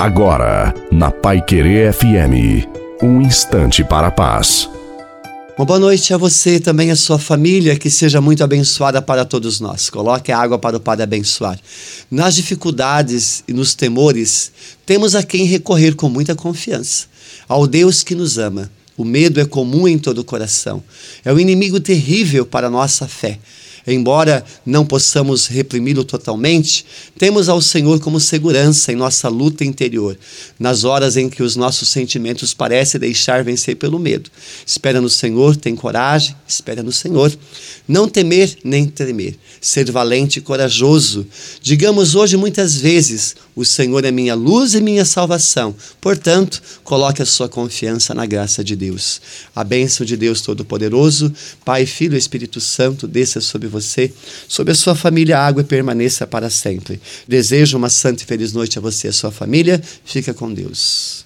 Agora, na Pai Querer FM, um instante para a paz. Uma boa noite a você e também a sua família, que seja muito abençoada para todos nós. Coloque a água para o Padre abençoar. Nas dificuldades e nos temores, temos a quem recorrer com muita confiança, ao Deus que nos ama. O medo é comum em todo o coração. É um inimigo terrível para a nossa fé. Embora não possamos reprimi-lo totalmente, temos ao Senhor como segurança em nossa luta interior, nas horas em que os nossos sentimentos parecem deixar vencer pelo medo. Espera no Senhor, tem coragem, espera no Senhor. Não temer nem tremer, ser valente e corajoso. Digamos hoje muitas vezes: O Senhor é minha luz e minha salvação. Portanto, coloque a sua confiança na graça de Deus. A bênção de Deus Todo-Poderoso, Pai, Filho e Espírito Santo, desça sobre você, sobre a sua família, a água permaneça para sempre. Desejo uma santa e feliz noite a você e a sua família. Fica com Deus.